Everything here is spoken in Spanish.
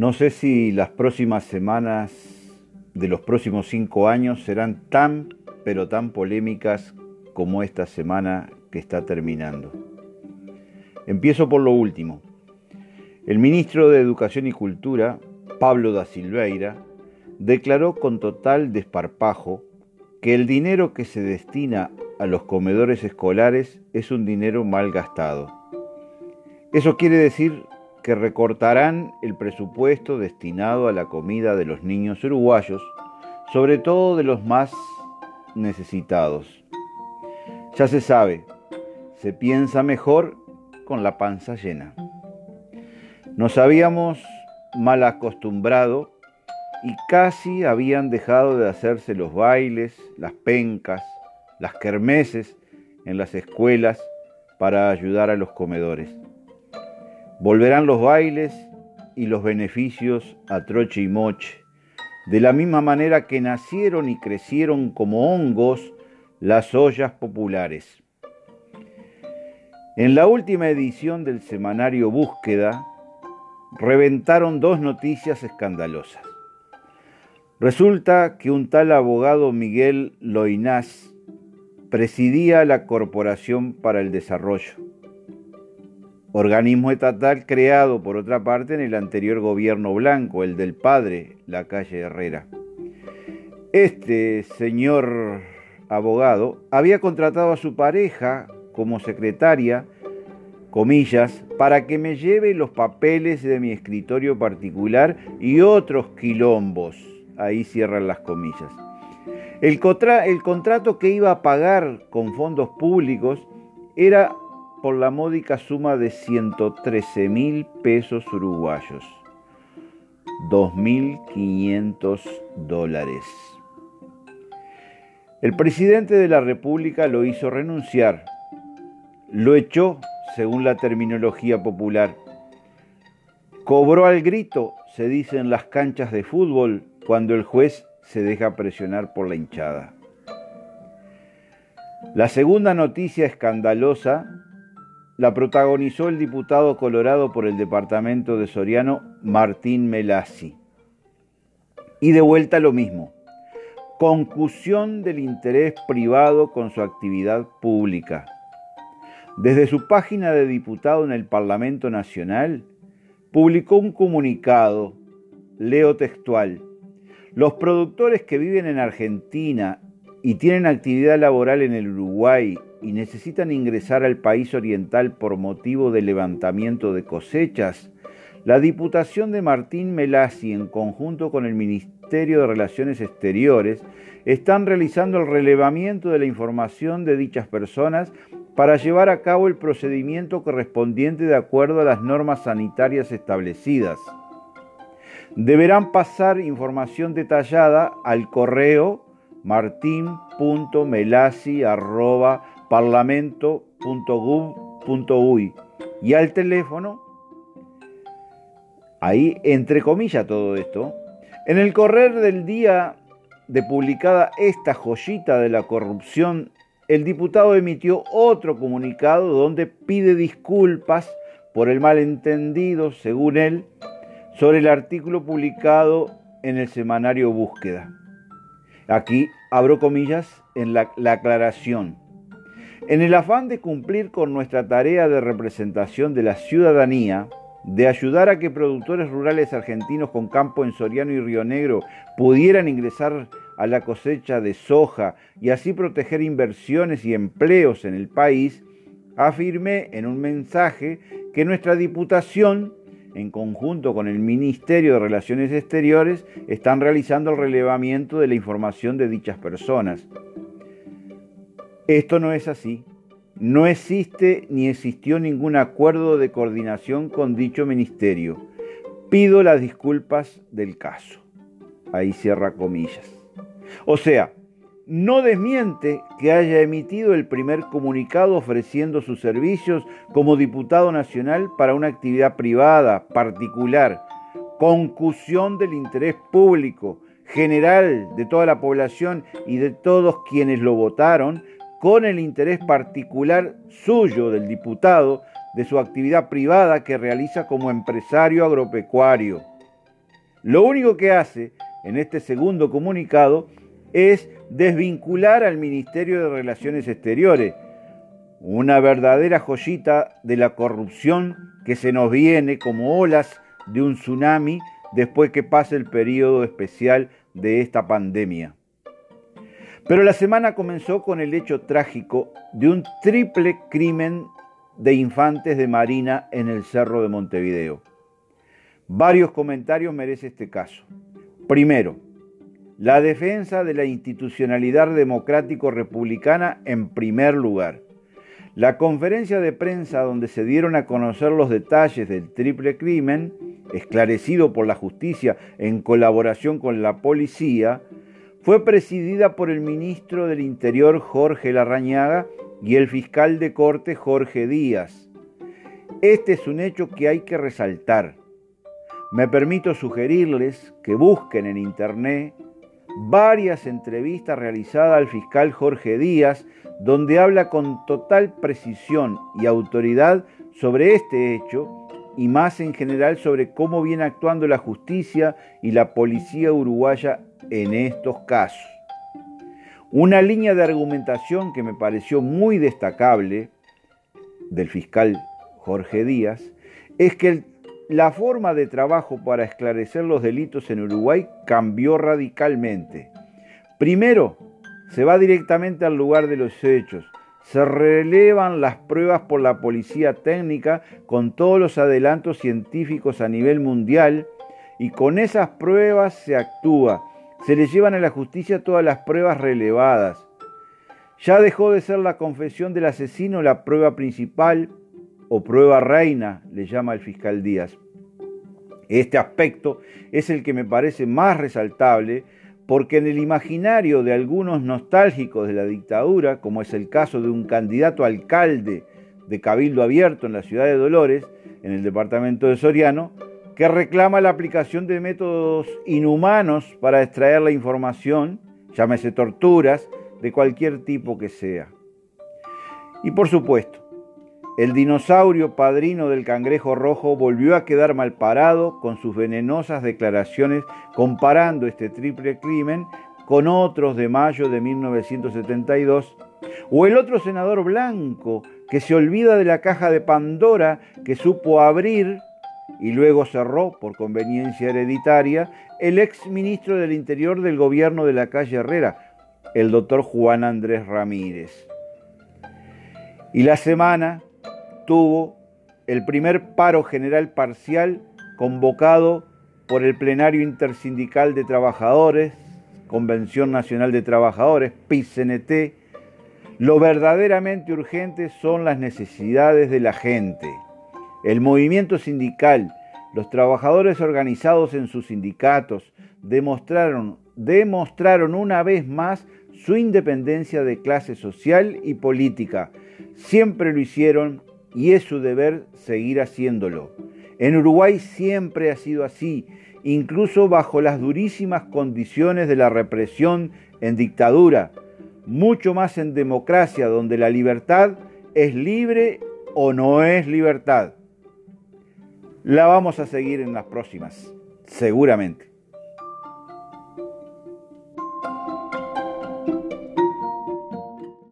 No sé si las próximas semanas de los próximos cinco años serán tan, pero tan polémicas como esta semana que está terminando. Empiezo por lo último. El ministro de Educación y Cultura, Pablo da Silveira, declaró con total desparpajo que el dinero que se destina a los comedores escolares es un dinero mal gastado. Eso quiere decir que recortarán el presupuesto destinado a la comida de los niños uruguayos, sobre todo de los más necesitados. Ya se sabe, se piensa mejor con la panza llena. Nos habíamos mal acostumbrado y casi habían dejado de hacerse los bailes, las pencas, las kermeses en las escuelas para ayudar a los comedores. Volverán los bailes y los beneficios a troche y moche, de la misma manera que nacieron y crecieron como hongos las ollas populares. En la última edición del semanario Búsqueda, reventaron dos noticias escandalosas. Resulta que un tal abogado Miguel Loinás presidía la Corporación para el Desarrollo organismo estatal creado por otra parte en el anterior gobierno blanco, el del padre, la calle Herrera. Este señor abogado había contratado a su pareja como secretaria, comillas, para que me lleve los papeles de mi escritorio particular y otros quilombos. Ahí cierran las comillas. El, el contrato que iba a pagar con fondos públicos era por la módica suma de 113 mil pesos uruguayos, 2.500 dólares. El presidente de la República lo hizo renunciar, lo echó según la terminología popular. Cobró al grito, se dice en las canchas de fútbol, cuando el juez se deja presionar por la hinchada. La segunda noticia escandalosa la protagonizó el diputado colorado por el departamento de Soriano, Martín Melassi. Y de vuelta lo mismo. Concusión del interés privado con su actividad pública. Desde su página de diputado en el Parlamento Nacional, publicó un comunicado, leo textual, los productores que viven en Argentina y tienen actividad laboral en el Uruguay y necesitan ingresar al país oriental por motivo de levantamiento de cosechas, la Diputación de Martín Melasi, en conjunto con el Ministerio de Relaciones Exteriores, están realizando el relevamiento de la información de dichas personas para llevar a cabo el procedimiento correspondiente de acuerdo a las normas sanitarias establecidas. Deberán pasar información detallada al correo martin.melasi.com parlamento.gov.uy y al teléfono, ahí entre comillas todo esto, en el correr del día de publicada esta joyita de la corrupción, el diputado emitió otro comunicado donde pide disculpas por el malentendido, según él, sobre el artículo publicado en el semanario Búsqueda. Aquí abro comillas en la, la aclaración. En el afán de cumplir con nuestra tarea de representación de la ciudadanía, de ayudar a que productores rurales argentinos con campo en Soriano y Río Negro pudieran ingresar a la cosecha de soja y así proteger inversiones y empleos en el país, afirmé en un mensaje que nuestra Diputación, en conjunto con el Ministerio de Relaciones Exteriores, están realizando el relevamiento de la información de dichas personas. Esto no es así. No existe ni existió ningún acuerdo de coordinación con dicho ministerio. Pido las disculpas del caso. Ahí cierra comillas. O sea, no desmiente que haya emitido el primer comunicado ofreciendo sus servicios como diputado nacional para una actividad privada, particular, concusión del interés público, general de toda la población y de todos quienes lo votaron con el interés particular suyo del diputado de su actividad privada que realiza como empresario agropecuario. Lo único que hace en este segundo comunicado es desvincular al Ministerio de Relaciones Exteriores, una verdadera joyita de la corrupción que se nos viene como olas de un tsunami después que pase el periodo especial de esta pandemia. Pero la semana comenzó con el hecho trágico de un triple crimen de infantes de Marina en el Cerro de Montevideo. Varios comentarios merece este caso. Primero, la defensa de la institucionalidad democrático-republicana en primer lugar. La conferencia de prensa donde se dieron a conocer los detalles del triple crimen, esclarecido por la justicia en colaboración con la policía, fue presidida por el ministro del Interior Jorge Larrañaga y el fiscal de corte Jorge Díaz. Este es un hecho que hay que resaltar. Me permito sugerirles que busquen en internet varias entrevistas realizadas al fiscal Jorge Díaz, donde habla con total precisión y autoridad sobre este hecho y más en general sobre cómo viene actuando la justicia y la policía uruguaya en estos casos. Una línea de argumentación que me pareció muy destacable del fiscal Jorge Díaz es que la forma de trabajo para esclarecer los delitos en Uruguay cambió radicalmente. Primero, se va directamente al lugar de los hechos, se relevan las pruebas por la policía técnica con todos los adelantos científicos a nivel mundial y con esas pruebas se actúa se le llevan a la justicia todas las pruebas relevadas. Ya dejó de ser la confesión del asesino la prueba principal o prueba reina, le llama el fiscal Díaz. Este aspecto es el que me parece más resaltable porque en el imaginario de algunos nostálgicos de la dictadura, como es el caso de un candidato alcalde de Cabildo Abierto en la ciudad de Dolores, en el departamento de Soriano, que reclama la aplicación de métodos inhumanos para extraer la información, llámese torturas, de cualquier tipo que sea. Y por supuesto, el dinosaurio padrino del cangrejo rojo volvió a quedar mal parado con sus venenosas declaraciones comparando este triple crimen con otros de mayo de 1972, o el otro senador blanco que se olvida de la caja de Pandora que supo abrir y luego cerró, por conveniencia hereditaria, el ex ministro del Interior del gobierno de la calle Herrera, el doctor Juan Andrés Ramírez. Y la semana tuvo el primer paro general parcial convocado por el Plenario Intersindical de Trabajadores, Convención Nacional de Trabajadores, PICNT. Lo verdaderamente urgente son las necesidades de la gente. El movimiento sindical, los trabajadores organizados en sus sindicatos, demostraron, demostraron una vez más su independencia de clase social y política. Siempre lo hicieron y es su deber seguir haciéndolo. En Uruguay siempre ha sido así, incluso bajo las durísimas condiciones de la represión en dictadura, mucho más en democracia, donde la libertad es libre o no es libertad la vamos a seguir en las próximas, seguramente.